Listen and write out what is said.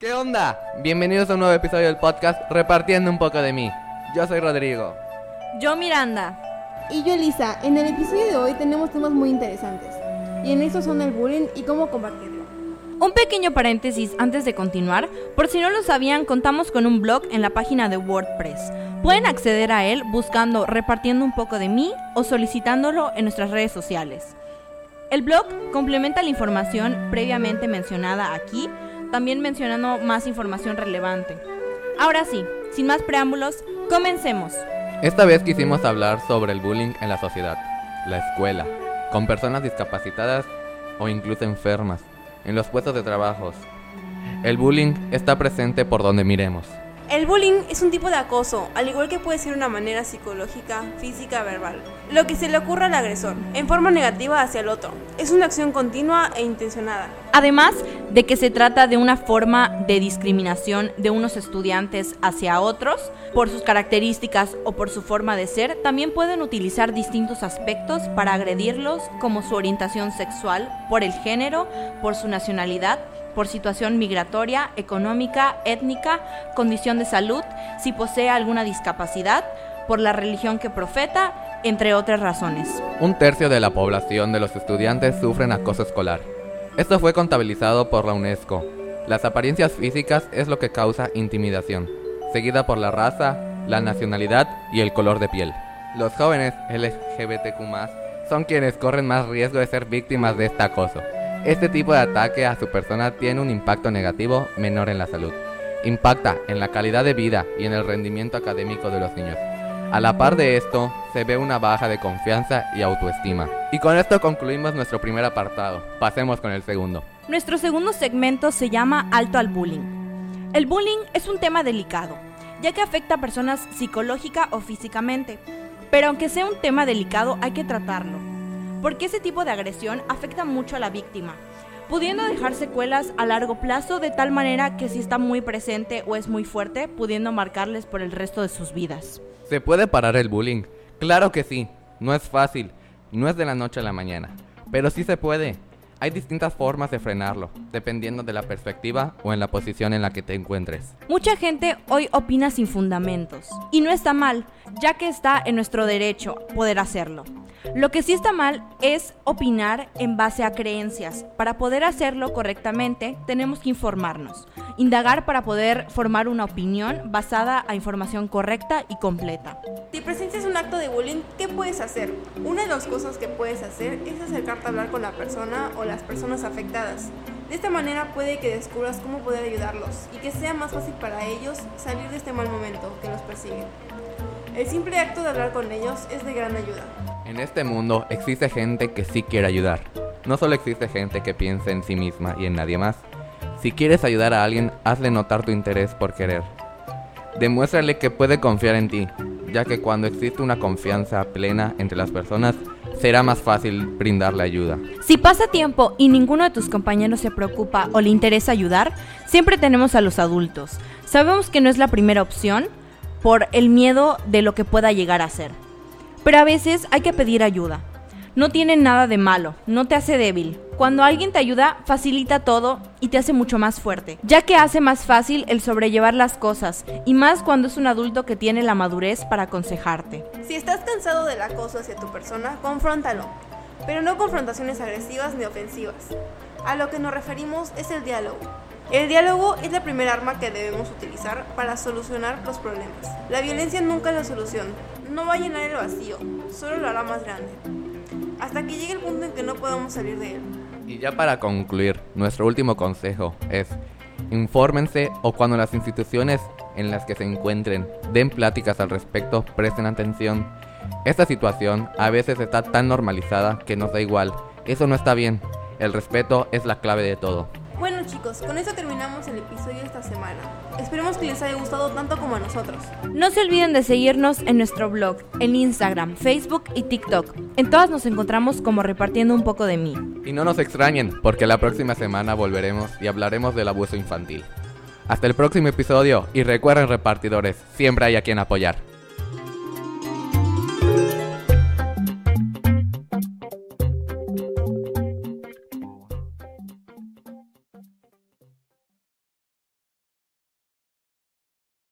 ¿Qué onda? Bienvenidos a un nuevo episodio del podcast Repartiendo un poco de mí. Yo soy Rodrigo. Yo Miranda. Y yo Elisa. En el episodio de hoy tenemos temas muy interesantes. Y en estos son el bullying y cómo combatirlo. Un pequeño paréntesis antes de continuar, por si no lo sabían, contamos con un blog en la página de WordPress. Pueden acceder a él buscando Repartiendo un poco de mí o solicitándolo en nuestras redes sociales. El blog complementa la información previamente mencionada aquí, también mencionando más información relevante. Ahora sí, sin más preámbulos, comencemos. Esta vez quisimos hablar sobre el bullying en la sociedad, la escuela, con personas discapacitadas o incluso enfermas, en los puestos de trabajo. El bullying está presente por donde miremos. El bullying es un tipo de acoso, al igual que puede ser una manera psicológica, física, verbal. Lo que se le ocurre al agresor, en forma negativa hacia el otro. Es una acción continua e intencionada. Además de que se trata de una forma de discriminación de unos estudiantes hacia otros, por sus características o por su forma de ser, también pueden utilizar distintos aspectos para agredirlos, como su orientación sexual, por el género, por su nacionalidad, por situación migratoria, económica, étnica, condición de salud, si posee alguna discapacidad, por la religión que profeta, entre otras razones. Un tercio de la población de los estudiantes sufren acoso escolar. Esto fue contabilizado por la UNESCO. Las apariencias físicas es lo que causa intimidación, seguida por la raza, la nacionalidad y el color de piel. Los jóvenes LGBTQ son quienes corren más riesgo de ser víctimas de este acoso. Este tipo de ataque a su persona tiene un impacto negativo menor en la salud. Impacta en la calidad de vida y en el rendimiento académico de los niños. A la par de esto, se ve una baja de confianza y autoestima. Y con esto concluimos nuestro primer apartado. Pasemos con el segundo. Nuestro segundo segmento se llama Alto al Bullying. El bullying es un tema delicado, ya que afecta a personas psicológica o físicamente. Pero aunque sea un tema delicado, hay que tratarlo porque ese tipo de agresión afecta mucho a la víctima, pudiendo dejar secuelas a largo plazo de tal manera que si está muy presente o es muy fuerte, pudiendo marcarles por el resto de sus vidas. ¿Se puede parar el bullying? Claro que sí, no es fácil, no es de la noche a la mañana, pero sí se puede. Hay distintas formas de frenarlo, dependiendo de la perspectiva o en la posición en la que te encuentres. Mucha gente hoy opina sin fundamentos, y no está mal, ya que está en nuestro derecho poder hacerlo. Lo que sí está mal es opinar en base a creencias. Para poder hacerlo correctamente, tenemos que informarnos, indagar para poder formar una opinión basada a información correcta y completa. Si presencias un acto de bullying, ¿qué puedes hacer? Una de las cosas que puedes hacer es acercarte a hablar con la persona o las personas afectadas. De esta manera puede que descubras cómo poder ayudarlos y que sea más fácil para ellos salir de este mal momento que los persigue. El simple acto de hablar con ellos es de gran ayuda. En este mundo existe gente que sí quiere ayudar. No solo existe gente que piensa en sí misma y en nadie más. Si quieres ayudar a alguien, hazle notar tu interés por querer. Demuéstrale que puede confiar en ti, ya que cuando existe una confianza plena entre las personas, será más fácil brindarle ayuda. Si pasa tiempo y ninguno de tus compañeros se preocupa o le interesa ayudar, siempre tenemos a los adultos. Sabemos que no es la primera opción, por el miedo de lo que pueda llegar a ser. Pero a veces hay que pedir ayuda. No tiene nada de malo, no te hace débil. Cuando alguien te ayuda, facilita todo y te hace mucho más fuerte, ya que hace más fácil el sobrellevar las cosas, y más cuando es un adulto que tiene la madurez para aconsejarte. Si estás cansado del acoso hacia tu persona, confróntalo, pero no confrontaciones agresivas ni ofensivas. A lo que nos referimos es el diálogo. El diálogo es la primera arma que debemos utilizar para solucionar los problemas. La violencia nunca es la solución, no va a llenar el vacío, solo lo hará más grande, hasta que llegue el punto en que no podamos salir de él. Y ya para concluir, nuestro último consejo es, infórmense o cuando las instituciones en las que se encuentren den pláticas al respecto, presten atención. Esta situación a veces está tan normalizada que nos da igual. Eso no está bien. El respeto es la clave de todo. Bueno chicos, con eso terminamos el episodio de esta semana. Esperemos que les haya gustado tanto como a nosotros. No se olviden de seguirnos en nuestro blog, en Instagram, Facebook y TikTok. En todas nos encontramos como repartiendo un poco de mí. Y no nos extrañen, porque la próxima semana volveremos y hablaremos del abuso infantil. Hasta el próximo episodio y recuerden repartidores, siempre hay a quien apoyar.